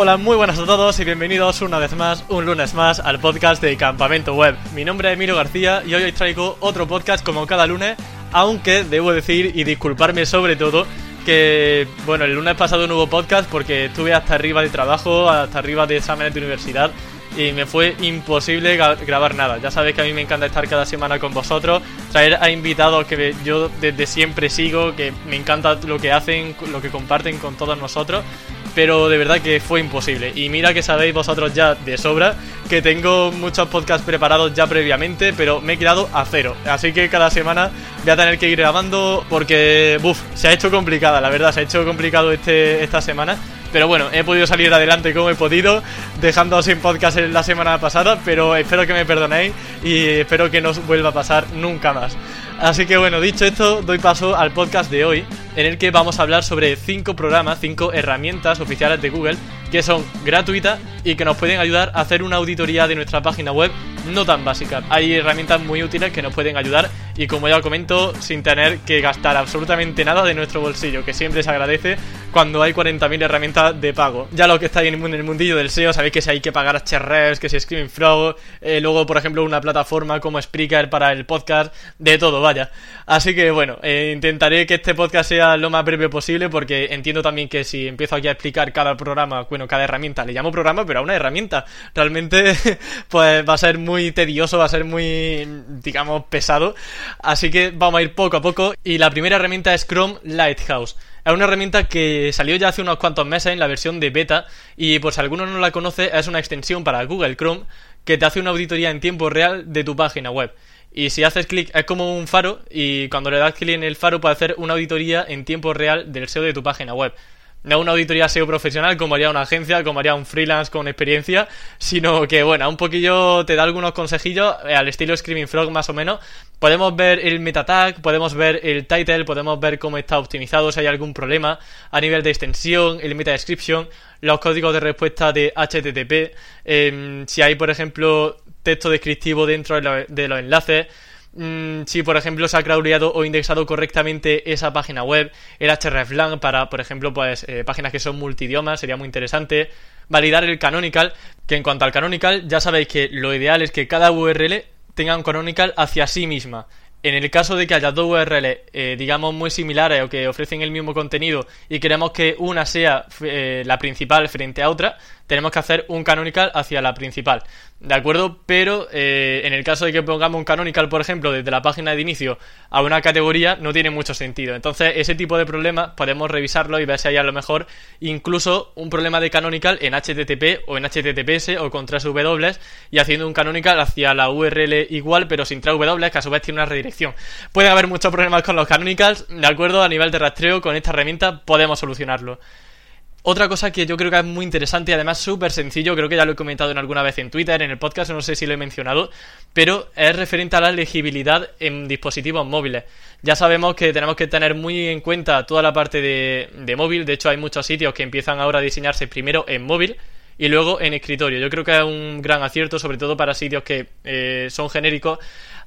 Hola, muy buenas a todos y bienvenidos una vez más, un lunes más, al podcast de Campamento Web. Mi nombre es Emilio García y hoy os traigo otro podcast como cada lunes, aunque debo decir y disculparme sobre todo que, bueno, el lunes pasado no hubo podcast porque estuve hasta arriba de trabajo, hasta arriba de exámenes de universidad y me fue imposible grabar nada. Ya sabéis que a mí me encanta estar cada semana con vosotros, traer a invitados que yo desde siempre sigo, que me encanta lo que hacen, lo que comparten con todos nosotros pero de verdad que fue imposible. Y mira que sabéis vosotros ya de sobra que tengo muchos podcasts preparados ya previamente, pero me he quedado a cero. Así que cada semana voy a tener que ir grabando porque, buf, se ha hecho complicada, la verdad, se ha hecho complicado este, esta semana. Pero bueno, he podido salir adelante como he podido, dejando sin podcast la semana pasada, pero espero que me perdonéis y espero que no vuelva a pasar nunca más. Así que bueno, dicho esto, doy paso al podcast de hoy, en el que vamos a hablar sobre 5 programas, 5 herramientas oficiales de Google que son gratuitas y que nos pueden ayudar a hacer una auditoría de nuestra página web no tan básica. Hay herramientas muy útiles que nos pueden ayudar y como ya comento, sin tener que gastar absolutamente nada de nuestro bolsillo, que siempre se agradece cuando hay 40.000 herramientas de pago. Ya lo que está en el mundillo del SEO, sabéis que si hay que pagar HREs, que si Screaming Frog, eh, luego por ejemplo una plataforma como Spreaker para el podcast, de todo, vaya. Así que bueno, eh, intentaré que este podcast sea lo más breve posible porque entiendo también que si empiezo aquí a explicar cada programa, bueno, cada herramienta, le llamo programa, pero a una herramienta, realmente pues va a ser muy tedioso, va a ser muy, digamos, pesado. Así que vamos a ir poco a poco y la primera herramienta es Chrome Lighthouse. Es una herramienta que salió ya hace unos cuantos meses en la versión de beta y por si alguno no la conoce es una extensión para Google Chrome que te hace una auditoría en tiempo real de tu página web. Y si haces clic es como un faro y cuando le das clic en el faro puede hacer una auditoría en tiempo real del SEO de tu página web no una auditoría SEO profesional como haría una agencia, como haría un freelance con experiencia, sino que, bueno, un poquillo te da algunos consejillos eh, al estilo Screaming Frog más o menos. Podemos ver el meta tag, podemos ver el title, podemos ver cómo está optimizado, si hay algún problema a nivel de extensión, el meta description, los códigos de respuesta de HTTP, em, si hay, por ejemplo, texto descriptivo dentro de los enlaces, Mm, si por ejemplo se ha crawleado o indexado correctamente esa página web, el hreflang para, por ejemplo, pues eh, páginas que son multidiomas, sería muy interesante. Validar el canonical, que en cuanto al canonical, ya sabéis que lo ideal es que cada URL tenga un canonical hacia sí misma. En el caso de que haya dos URLs, eh, digamos, muy similares o que ofrecen el mismo contenido y queremos que una sea eh, la principal frente a otra, tenemos que hacer un canonical hacia la principal. ¿De acuerdo? Pero eh, en el caso de que pongamos un canonical, por ejemplo, desde la página de inicio a una categoría, no tiene mucho sentido. Entonces, ese tipo de problemas podemos revisarlo y ver si hay a lo mejor incluso un problema de canonical en HTTP o en HTTPS o con tres W y haciendo un canonical hacia la URL igual, pero sin tres W, que a su vez tiene una redirección. Puede haber muchos problemas con los canonicals, ¿de acuerdo? A nivel de rastreo, con esta herramienta podemos solucionarlo. Otra cosa que yo creo que es muy interesante y además súper sencillo, creo que ya lo he comentado en alguna vez en Twitter, en el podcast, no sé si lo he mencionado, pero es referente a la legibilidad en dispositivos móviles. Ya sabemos que tenemos que tener muy en cuenta toda la parte de, móvil, de hecho hay muchos sitios que empiezan ahora a diseñarse primero en móvil y luego en escritorio. Yo creo que es un gran acierto, sobre todo para sitios que eh, son genéricos.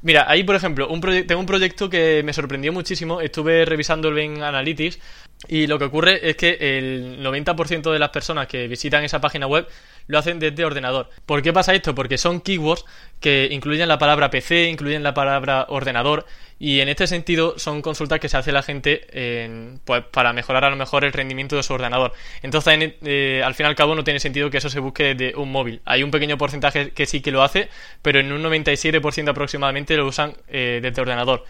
Mira, ahí por ejemplo, un tengo un proyecto que me sorprendió muchísimo, estuve revisándolo en Analytics y lo que ocurre es que el 90% de las personas que visitan esa página web lo hacen desde ordenador. ¿Por qué pasa esto? Porque son keywords que incluyen la palabra PC, incluyen la palabra ordenador y en este sentido son consultas que se hace la gente pues, para mejorar a lo mejor el rendimiento de su ordenador. Entonces, eh, al fin y al cabo no tiene sentido que eso se busque desde un móvil. Hay un pequeño porcentaje que sí que lo hace, pero en un 97% aproximadamente lo usan eh, desde ordenador.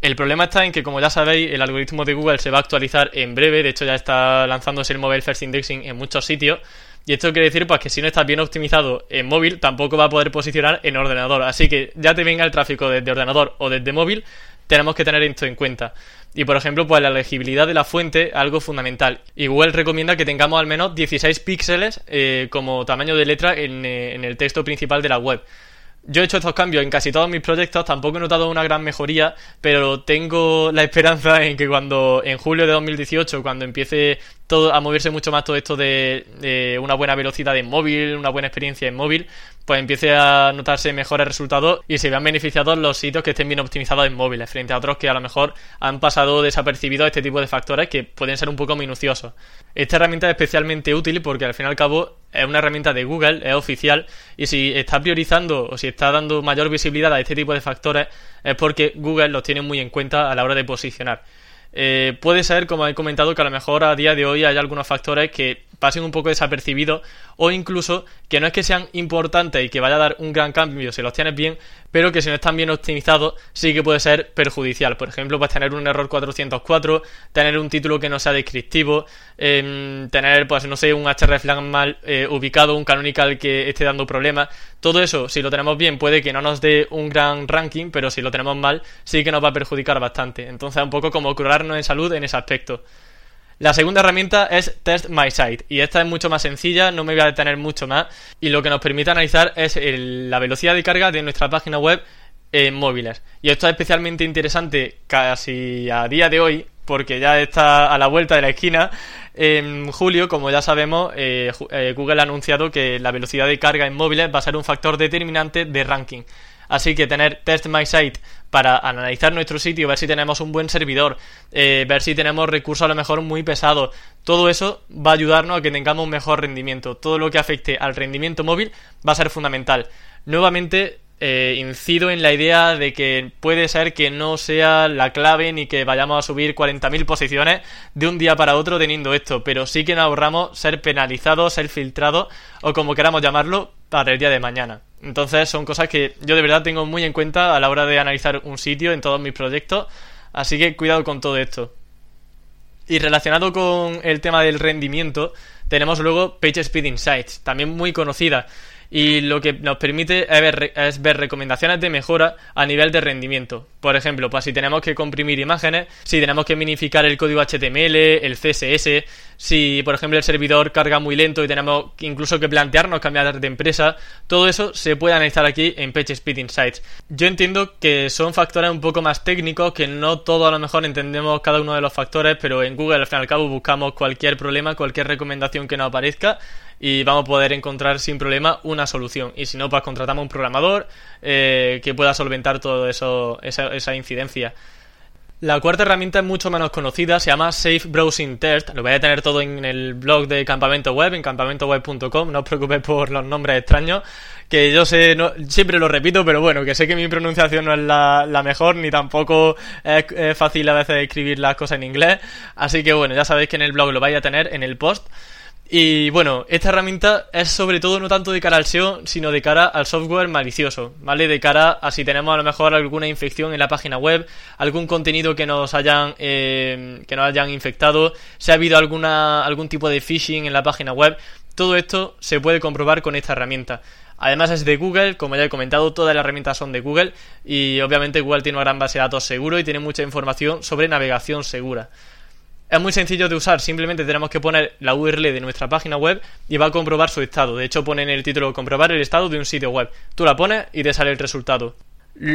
El problema está en que, como ya sabéis, el algoritmo de Google se va a actualizar en breve. De hecho, ya está lanzándose el Mobile First Indexing en muchos sitios. Y esto quiere decir pues, que si no está bien optimizado en móvil, tampoco va a poder posicionar en ordenador. Así que ya te venga el tráfico desde ordenador o desde móvil, tenemos que tener esto en cuenta. Y por ejemplo, pues la legibilidad de la fuente, algo fundamental. Y Google recomienda que tengamos al menos 16 píxeles eh, como tamaño de letra eh, en el texto principal de la web. Yo he hecho estos cambios en casi todos mis proyectos, tampoco he notado una gran mejoría, pero tengo la esperanza en que cuando en julio de 2018, cuando empiece todo, a moverse mucho más todo esto de, una buena velocidad en móvil, una buena experiencia en móvil, pues empiece a notarse mejores resultados y se vean beneficiados los sitios que estén bien optimizados en móviles, frente a otros que a lo mejor han pasado desapercibidos este tipo de factores que pueden ser un poco minuciosos. Esta herramienta es especialmente útil porque al fin y al cabo es una herramienta de Google, es oficial, y si está priorizando o si está dando mayor visibilidad a este tipo de factores es porque Google los tiene muy en cuenta a la hora de posicionar. Eh, puede ser, como he comentado, que a lo mejor a día de hoy hay algunos factores que pasen un poco desapercibidos o incluso que no es que sean importantes y que vaya a dar un gran cambio si los tienes bien, pero que si no están bien optimizados sí que puede ser perjudicial. Por ejemplo, pues tener un error 404, tener un título que no sea descriptivo, em, tener, pues no sé, un hreflang mal eh, ubicado, un canonical que esté dando problemas. Todo eso, si lo tenemos bien, puede que no nos dé un gran ranking, pero si lo tenemos mal, sí que nos va a perjudicar bastante. Entonces, un poco como curarnos en salud en ese aspecto. La segunda herramienta es Test My Site y esta es mucho más sencilla, no me voy a detener mucho más y lo que nos permite analizar es la velocidad de carga de nuestra página web en móviles. Y esto es especialmente interesante casi a día de hoy porque ya está a la vuelta de la esquina. En julio, como ya sabemos, eh, eh, Google ha anunciado que la velocidad de carga en móviles va a ser un factor determinante de ranking. Así que tener Test My Site para analizar nuestro sitio, ver si tenemos un buen servidor, eh, ver si tenemos recursos a lo mejor muy pesados, todo eso va a ayudarnos a que tengamos un mejor rendimiento. Todo lo que afecte al rendimiento móvil va a ser fundamental. Nuevamente, eh, incido en la idea de que puede ser que no sea la clave ni que vayamos a subir 40.000 posiciones de un día para otro teniendo esto, pero sí que nos ahorramos ser penalizados, ser filtrados o como queramos llamarlo para el día de mañana. Entonces son cosas que yo de verdad tengo muy en cuenta a la hora de analizar un sitio en todos mis proyectos, así que cuidado con todo esto. Y relacionado con el tema del rendimiento, tenemos luego PageSpeed Insights, también muy conocida y lo que nos permite es ver, recomendaciones de mejora a nivel de rendimiento. Por ejemplo, pues si tenemos que comprimir imágenes, si tenemos que minificar el código HTML, el CSS, si por ejemplo el servidor carga muy lento y tenemos incluso que plantearnos cambiar de empresa, todo eso se puede analizar aquí en PageSpeed Insights. Yo entiendo que son factores un poco más técnicos, que no todo a lo mejor entendemos cada uno de los factores, pero en Google al fin y al cabo buscamos cualquier problema, cualquier recomendación que nos aparezca y vamos a poder encontrar sin problema una solución. Y si no, pues contratamos un programador eh, que pueda solventar todo eso, esa, incidencia. La cuarta herramienta es mucho menos conocida, se llama Safe Browsing Test. Lo voy a tener todo en el blog de Campamento Web, en campamentoweb.com. No os preocupéis por los nombres extraños, que yo sé, no, siempre lo repito, pero bueno, que sé que mi pronunciación no es la, mejor, ni tampoco es, fácil a veces escribir las cosas en inglés. Así que bueno, ya sabéis que en el blog lo vais a tener, en el post. Y bueno, esta herramienta es sobre todo no tanto de cara al SEO, sino de cara al software malicioso, ¿vale? De cara a si tenemos a lo mejor alguna infección en la página web, algún contenido que nos hayan, eh, que nos hayan infectado, si ha habido alguna, algún tipo de phishing en la página web, todo esto se puede comprobar con esta herramienta. Además es de Google, como ya he comentado, todas las herramientas son de Google y obviamente Google tiene una gran base de datos seguro y tiene mucha información sobre navegación segura. Es muy sencillo de usar, simplemente tenemos que poner la URL de nuestra página web y va a comprobar su estado. De hecho, pone en el título comprobar el estado de un sitio web. Tú la pones y te sale el resultado.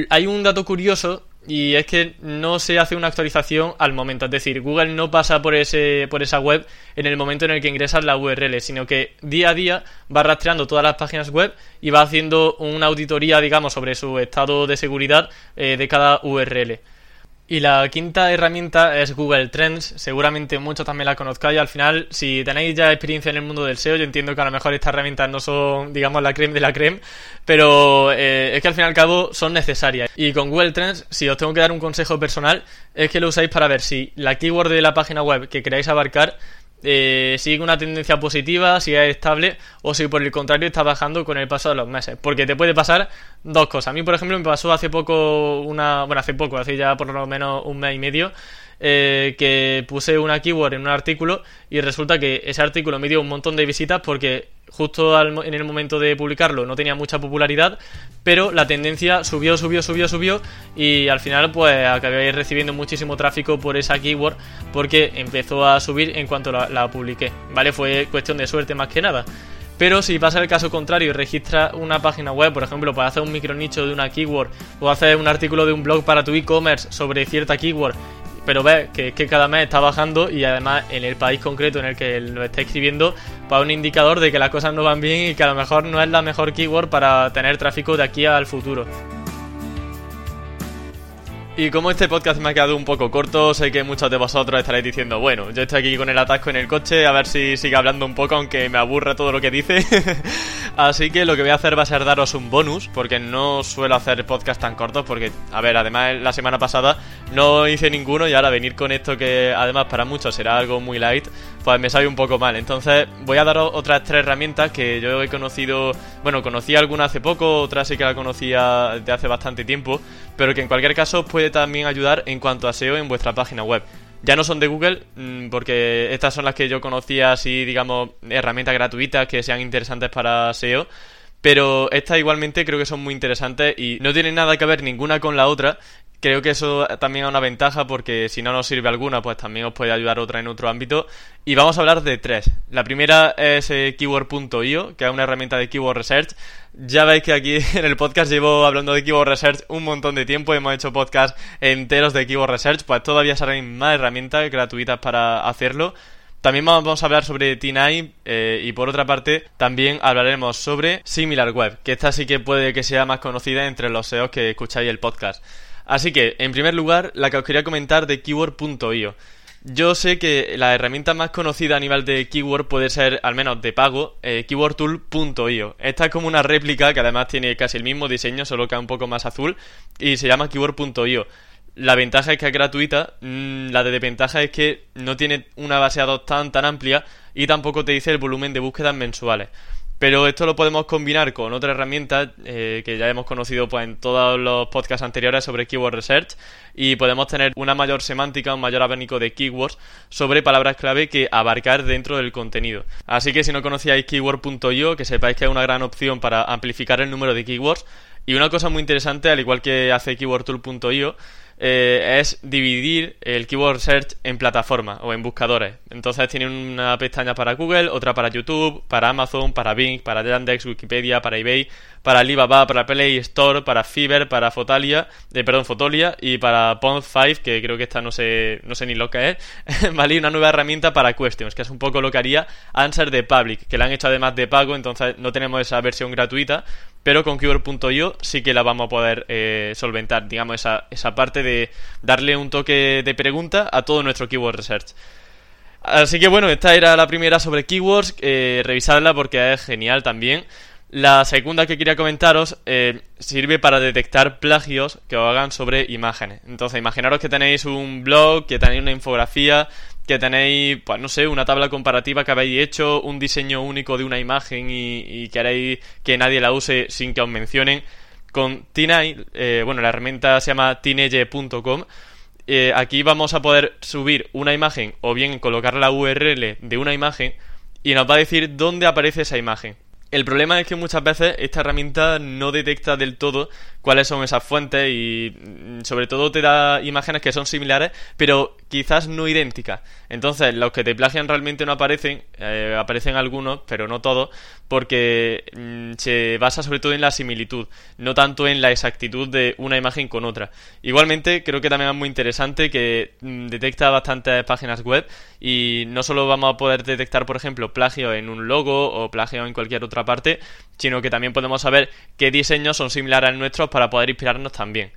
Hay un dato curioso y es que no se hace una actualización al momento. Es decir, Google no pasa por, ese, por esa web en el momento en el que ingresas la URL, sino que día a día va rastreando todas las páginas web y va haciendo una auditoría, digamos, sobre su estado de seguridad eh, de cada URL. Y la quinta herramienta es Google Trends. Seguramente muchos también la conozcáis. Al final, si tenéis ya experiencia en el mundo del SEO, yo entiendo que a lo mejor estas herramientas no son, digamos, la creme de la creme, pero eh, es que al fin y al cabo son necesarias. Y con Google Trends, si os tengo que dar un consejo personal, es que lo usáis para ver si la keyword de la página web que queráis abarcar eh, sigue una tendencia positiva, si es estable o si por el contrario está bajando con el paso de los meses. Porque te puede pasar dos cosas. A mí, por ejemplo, me pasó hace poco una... Bueno, hace poco, hace ya por lo menos un mes y medio eh, que puse una keyword en un artículo y resulta que ese artículo me dio un montón de visitas porque justo en el momento de publicarlo no tenía mucha popularidad, pero la tendencia subió, subió, subió, subió y al final pues acabé recibiendo muchísimo tráfico por esa keyword porque empezó a subir en cuanto la, publiqué, ¿vale? Fue cuestión de suerte más que nada. Pero si pasa el caso contrario y registras una página web, por ejemplo, para hacer un micronicho de una keyword o hacer un artículo de un blog para tu e-commerce sobre cierta keyword pero ves que, que cada mes está bajando y además en el país concreto en el que lo está escribiendo, pues un indicador de que las cosas no van bien y que a lo mejor no es la mejor keyword para tener tráfico de aquí al futuro. Y como este podcast me ha quedado un poco corto, sé que muchos de vosotros estaréis diciendo, bueno, yo estoy aquí con el atasco en el coche, a ver si sigue hablando un poco, aunque me aburre todo lo que dice. Así que lo que voy a hacer va a ser daros un bonus, porque no suelo hacer podcast tan cortos, porque, a ver, además la semana pasada no hice ninguno y ahora venir con esto que además para muchos será algo muy light, pues me sabe un poco mal. Entonces voy a daros otras tres herramientas que yo he conocido, bueno, conocí alguna hace poco, otra sí que la conocía de hace bastante tiempo, pero que en cualquier caso puede también ayudar en cuanto a SEO en vuestra página web. Ya no son de Google, mm, porque estas son las que yo conocía así, digamos, herramientas gratuitas que sean interesantes para SEO. Pero estas igualmente creo que son muy interesantes y no tienen nada que ver ninguna con la otra Creo que eso también es una ventaja porque si no nos sirve alguna, pues también os puede ayudar otra en otro ámbito. Y vamos a hablar de tres. La primera es eh, keyword.io, que es una herramienta de keyword research. Ya veis que aquí en el podcast llevo hablando de keyword research un montón de tiempo, hemos hecho podcasts enteros de keyword research, pues todavía salen más herramientas gratuitas para hacerlo. También vamos a hablar sobre T9 eh, y por otra parte también hablaremos sobre SimilarWeb, que esta sí que puede que sea más conocida entre los SEOs que escucháis el podcast. Así que, en primer lugar, la que os quería comentar de keyword.io. Yo sé que la herramienta más conocida a nivel de keyword puede ser, al menos de pago, eh, keywordtool.io. Esta es como una réplica que además tiene casi el mismo diseño, solo que un poco más azul, y se llama keyword.io. La ventaja es que es gratuita, mm, la de desventaja es que no tiene una base de datos tan amplia y tampoco te dice el volumen de búsquedas mensuales. Pero esto lo podemos combinar con otra herramienta eh, que ya hemos conocido pues, en todos los podcasts anteriores sobre Keyword Research y podemos tener una mayor semántica, un mayor abanico de keywords sobre palabras clave que abarcar dentro del contenido. Así que si no conocíais keyword.io, que sepáis que es una gran opción para amplificar el número de keywords. Y una cosa muy interesante, al igual que hace keywordtool.io, eh, es dividir el keyword search en plataformas o en buscadores. Entonces tiene una pestaña para Google, otra para YouTube, para Amazon, para Bing, para Yandex, Wikipedia, para eBay, para Alibaba, para Play Store, para Fiverr, para Fotalia, eh, perdón, Fotolia y para Pond5, que creo que esta no sé, no sé ni lo que es, ¿vale? una nueva herramienta para Questions, que es un poco lo que haría Answer de Public, que la han hecho además de pago, entonces no tenemos esa versión gratuita, pero con Keyword.io sí que la vamos a poder eh, solventar, digamos, esa, esa parte de darle un toque de pregunta a todo nuestro Keyword Research. Así que bueno, esta era la primera sobre keywords, eh, revisadla porque es genial también. La segunda que quería comentaros eh, sirve para detectar plagios que os hagan sobre imágenes. Entonces, imaginaros que tenéis un blog, que tenéis una infografía, que tenéis, pues no sé, una tabla comparativa que habéis hecho, un diseño único de una imagen y, queréis que nadie la use sin que os mencionen. Con Tinay, eh, bueno, la herramienta se llama tineye.com. Eh, aquí vamos a poder subir una imagen o bien colocar la URL de una imagen y nos va a decir dónde aparece esa imagen. El problema es que muchas veces esta herramienta no detecta del todo cuáles son esas fuentes y mm, sobre todo te da imágenes que son similares pero quizás no idénticas. Entonces los que te plagian realmente no aparecen, eh, aparecen algunos pero no todos porque mm, se basa sobre todo en la similitud, no tanto en la exactitud de una imagen con otra. Igualmente creo que también es muy interesante que mm, detecta bastantes páginas web y no solo vamos a poder detectar por ejemplo plagio en un logo o plagio en cualquier otra parte, sino que también podemos saber qué diseños son similares al nuestro para poder inspirarnos también.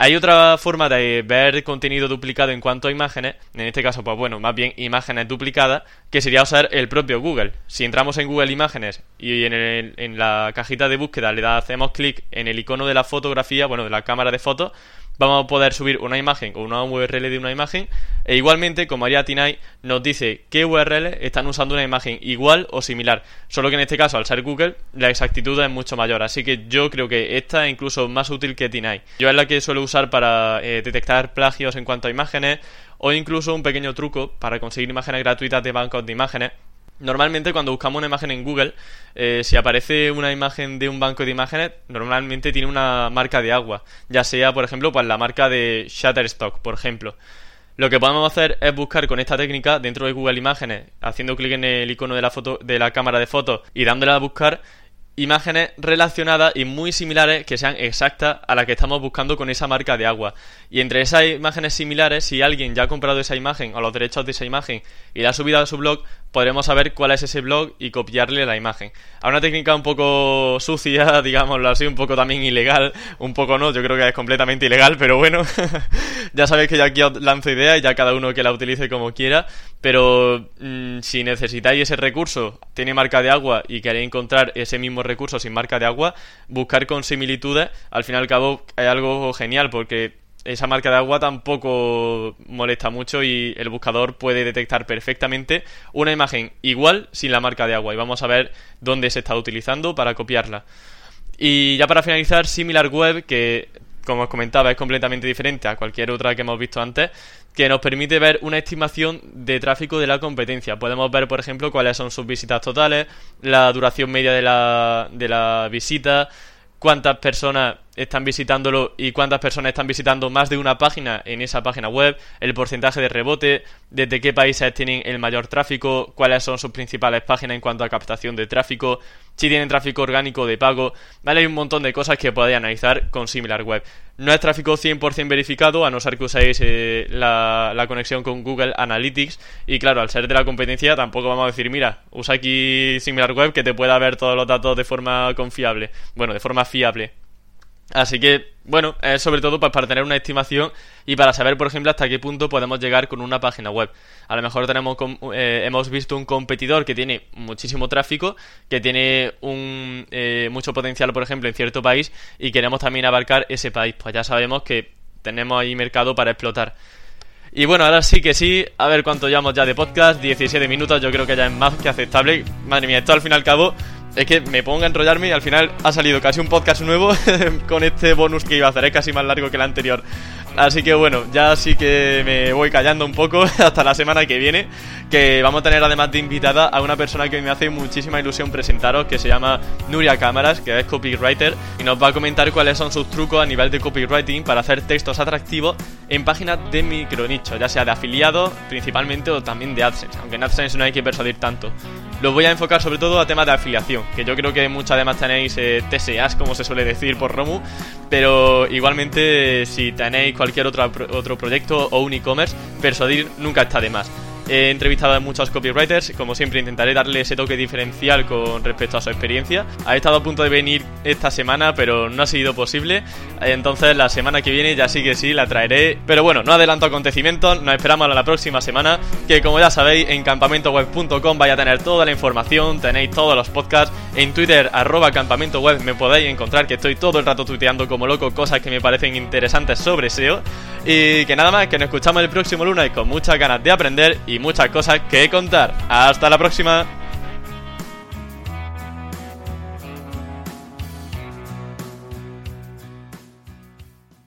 Hay otra forma de ver contenido duplicado en cuanto a imágenes, en este caso, pues bueno, más bien imágenes duplicadas, que sería usar el propio Google. Si entramos en Google Imágenes y en, la cajita de búsqueda le hacemos clic en el icono de la fotografía, bueno, de la cámara de fotos, vamos a poder subir una imagen o una URL de una imagen e igualmente, como haría Tinai, nos dice qué URL están usando una imagen igual o similar. Solo que en este caso, al ser Google, la exactitud es mucho mayor. Así que yo creo que esta es incluso más útil que Tinai. Yo es la que suelo usar para eh, detectar plagios en cuanto a imágenes o incluso un pequeño truco para conseguir imágenes gratuitas de bancos de imágenes Normalmente cuando buscamos una imagen en Google, eh, si aparece una imagen de un banco de imágenes, normalmente tiene una marca de agua, ya sea, por ejemplo, pues la marca de Shutterstock, por ejemplo. Lo que podemos hacer es buscar con esta técnica dentro de Google Imágenes, haciendo clic en el icono de la foto de la cámara de fotos y dándole a buscar imágenes relacionadas y muy similares que sean exactas a las que estamos buscando con esa marca de agua. Y entre esas imágenes similares, si alguien ya ha comprado esa imagen o los derechos de esa imagen y la ha subido a su blog, podremos saber cuál es ese blog y copiarle la imagen. A una técnica un poco sucia, digámoslo así, un poco también ilegal, un poco no, yo creo que es completamente ilegal, pero bueno, ya sabéis que yo aquí os lanzo ideas y ya cada uno que la utilice como quiera, pero mm, si necesitáis ese recurso, tiene marca de agua y queréis encontrar ese mismo recurso sin marca de agua, buscar con similitudes, al fin y al cabo es algo genial porque esa marca de agua tampoco molesta mucho y el buscador puede detectar perfectamente una imagen igual sin la marca de agua y vamos a ver dónde se está utilizando para copiarla. Y ya para finalizar, SimilarWeb, que como os comentaba es completamente diferente a cualquier otra que hemos visto antes, que nos permite ver una estimación de tráfico de la competencia. Podemos ver, por ejemplo, cuáles son sus visitas totales, la duración media de la, de la visita, cuántas personas están visitándolo y cuántas personas están visitando más de una página en esa página web, el porcentaje de rebote, desde qué países tienen el mayor tráfico, cuáles son sus principales páginas en cuanto a captación de tráfico, si tienen tráfico orgánico de pago, ¿vale? Hay un montón de cosas que podéis analizar con SimilarWeb. No es tráfico 100% verificado, a no ser que uséis eh, la, la, conexión con Google Analytics. Y claro, al ser de la competencia, tampoco vamos a decir, mira, usa aquí SimilarWeb que te pueda ver todos los datos de forma confiable. Bueno, de forma fiable. Así que, bueno, es sobre todo pues, para tener una estimación y para saber, por ejemplo, hasta qué punto podemos llegar con una página web. A lo mejor tenemos eh, hemos visto un competidor que tiene muchísimo tráfico, que tiene un, eh, mucho potencial, por ejemplo, en cierto país y queremos también abarcar ese país. Pues ya sabemos que tenemos ahí mercado para explotar. Y bueno, ahora sí que sí, a ver cuánto llevamos ya de podcast, 17 minutos, yo creo que ya es más que aceptable. Madre mía, esto al fin y al cabo es que me pongo a enrollarme y al final ha salido casi un podcast nuevo con este bonus que iba a hacer, casi más largo que el anterior. Así que bueno, ya sí que me voy callando un poco hasta la semana que viene, que vamos a tener además de invitada a una persona que me hace muchísima ilusión presentaros, que se llama Nuria Cámaras, que es copywriter, y nos va a comentar cuáles son sus trucos a nivel de copywriting para hacer textos atractivos en páginas de micronicho, ya sea de afiliados principalmente o también de AdSense, aunque en AdSense no hay que persuadir tanto. Los voy a enfocar sobre todo a temas de afiliación, que yo creo que muchas además tenéis eh, TSAs, como se suele decir por Romu, pero igualmente si tenéis cualquier otro, otro proyecto o un e-commerce, persuadir nunca está de más. He entrevistado a muchos copywriters, como siempre intentaré darle ese toque diferencial con respecto a su experiencia. Ha estado a punto de venir esta semana, pero no ha sido posible. Entonces la semana que viene ya sí que sí la traeré. Pero bueno, no adelanto acontecimientos, nos esperamos a la próxima semana, que como ya sabéis, en campamentoweb.com vais a tener toda la información, tenéis todos los podcasts. En Twitter, arroba campamentoweb, me podéis encontrar que estoy todo el rato tuiteando como loco cosas que me parecen interesantes sobre SEO. Y que nada más, que nos escuchamos el próximo lunes con muchas ganas de aprender muchas cosas que contar. Hasta la próxima.